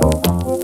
Música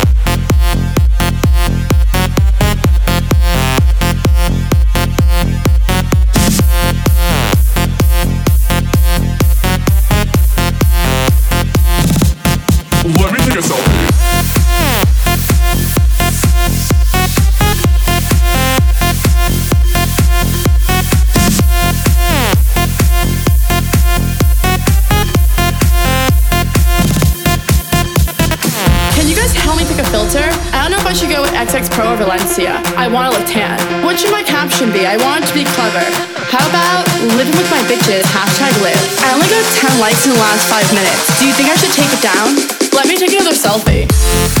XX Pro Valencia. I want to look tan. What should my caption be? I want to be clever. How about living with my bitches, hashtag live. I only got 10 likes in the last 5 minutes. Do you think I should take it down? Let me take another. Selfie.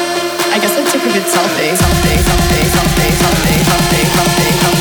I guess I took a good selfie. Selfie, selfie, selfie, selfie, selfie, selfie, selfie,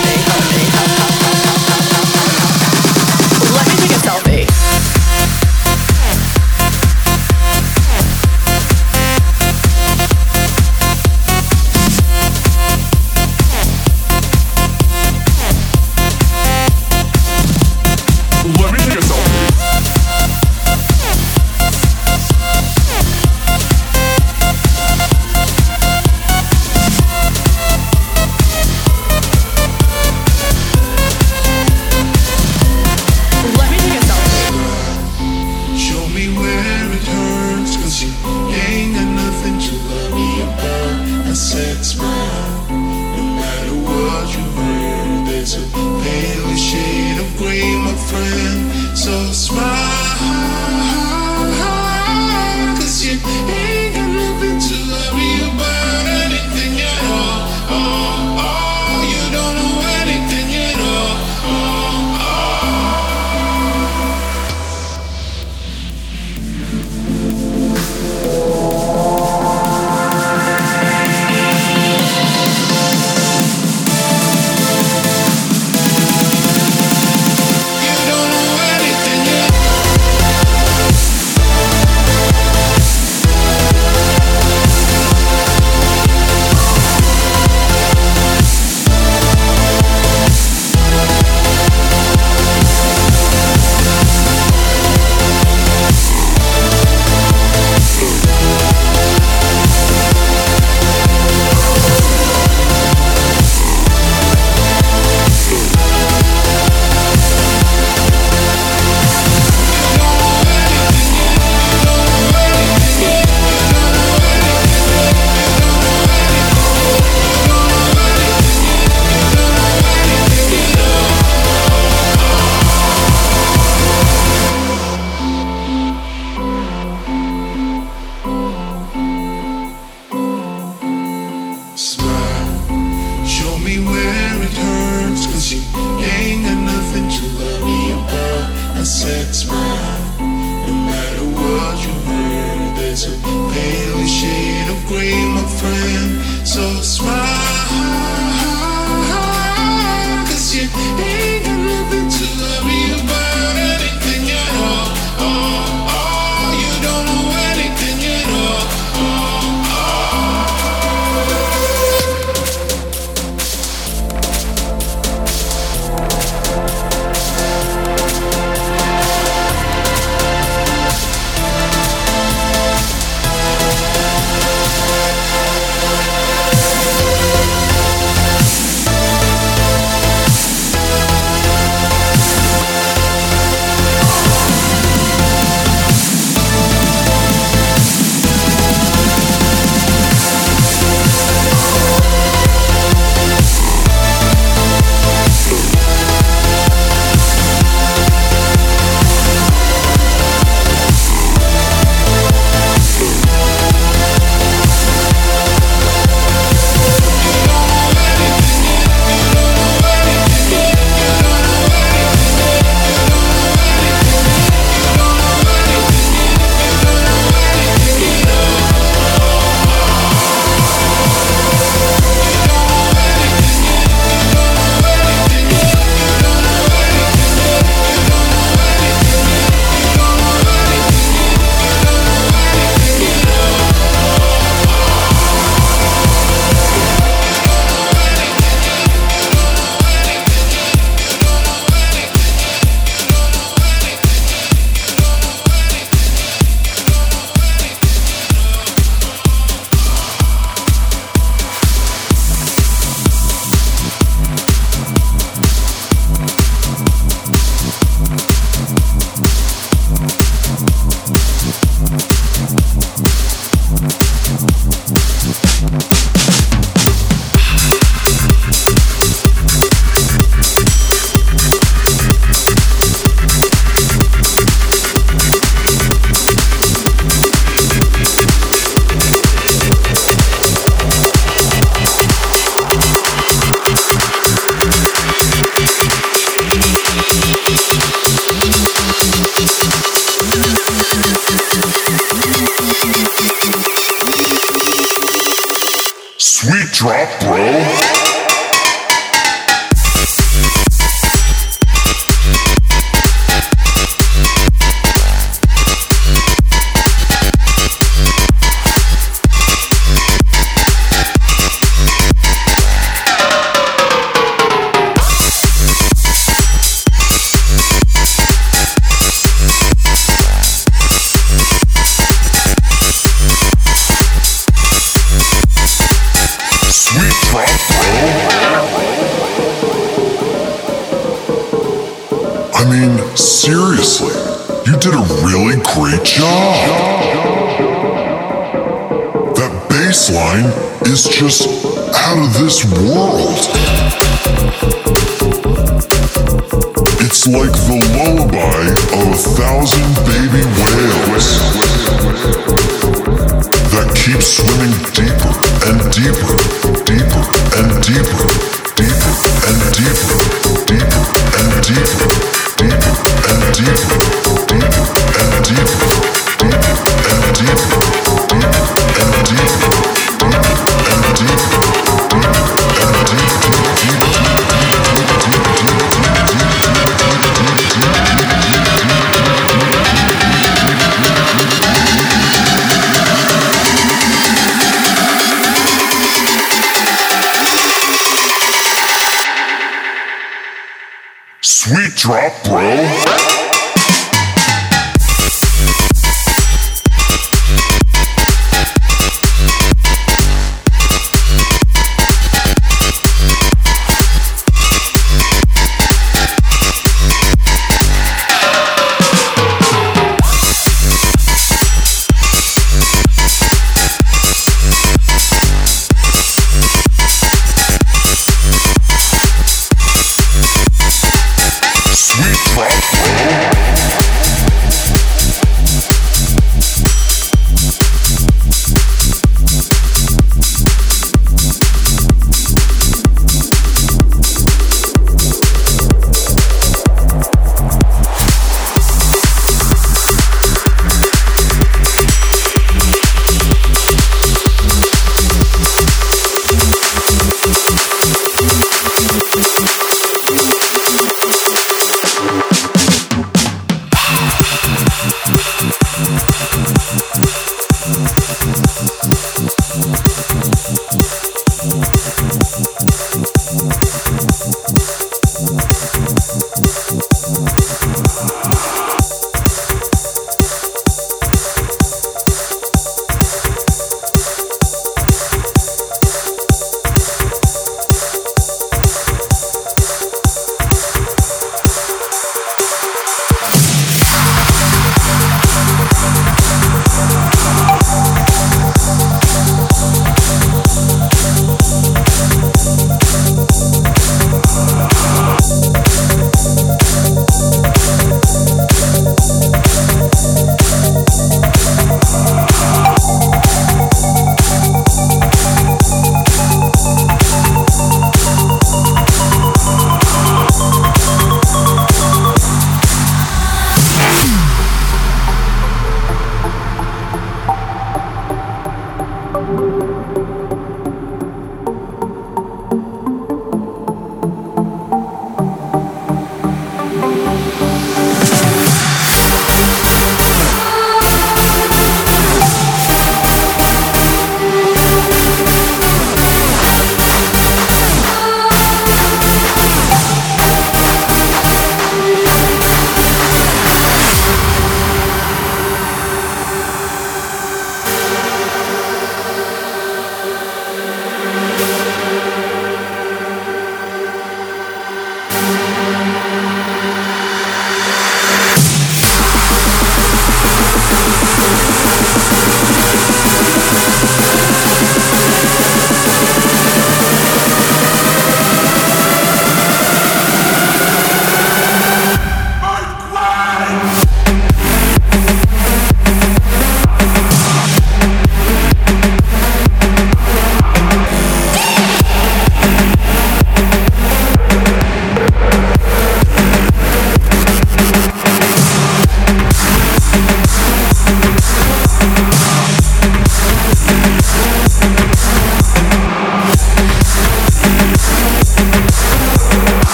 drop, bro.